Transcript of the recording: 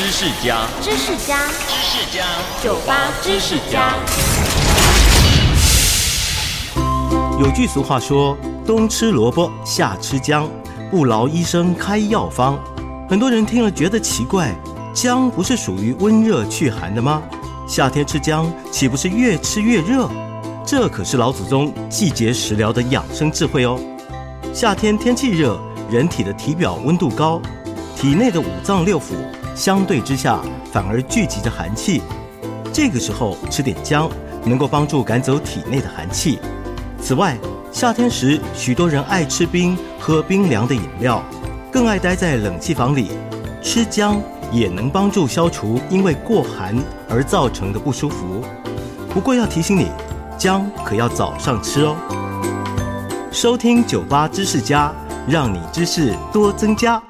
知识家，知识家，知识家，酒吧知识家。有句俗话说：“冬吃萝卜，夏吃姜，不劳医生开药方。”很多人听了觉得奇怪，姜不是属于温热祛寒的吗？夏天吃姜岂不是越吃越热？这可是老祖宗季节食疗的养生智慧哦。夏天天气热，人体的体表温度高，体内的五脏六腑相对之下反而聚集着寒气。这个时候吃点姜，能够帮助赶走体内的寒气。此外，夏天时许多人爱吃冰、喝冰凉的饮料，更爱待在冷气房里。吃姜也能帮助消除因为过寒而造成的不舒服。不过要提醒你，姜可要早上吃哦。收听酒吧知识家，让你知识多增加。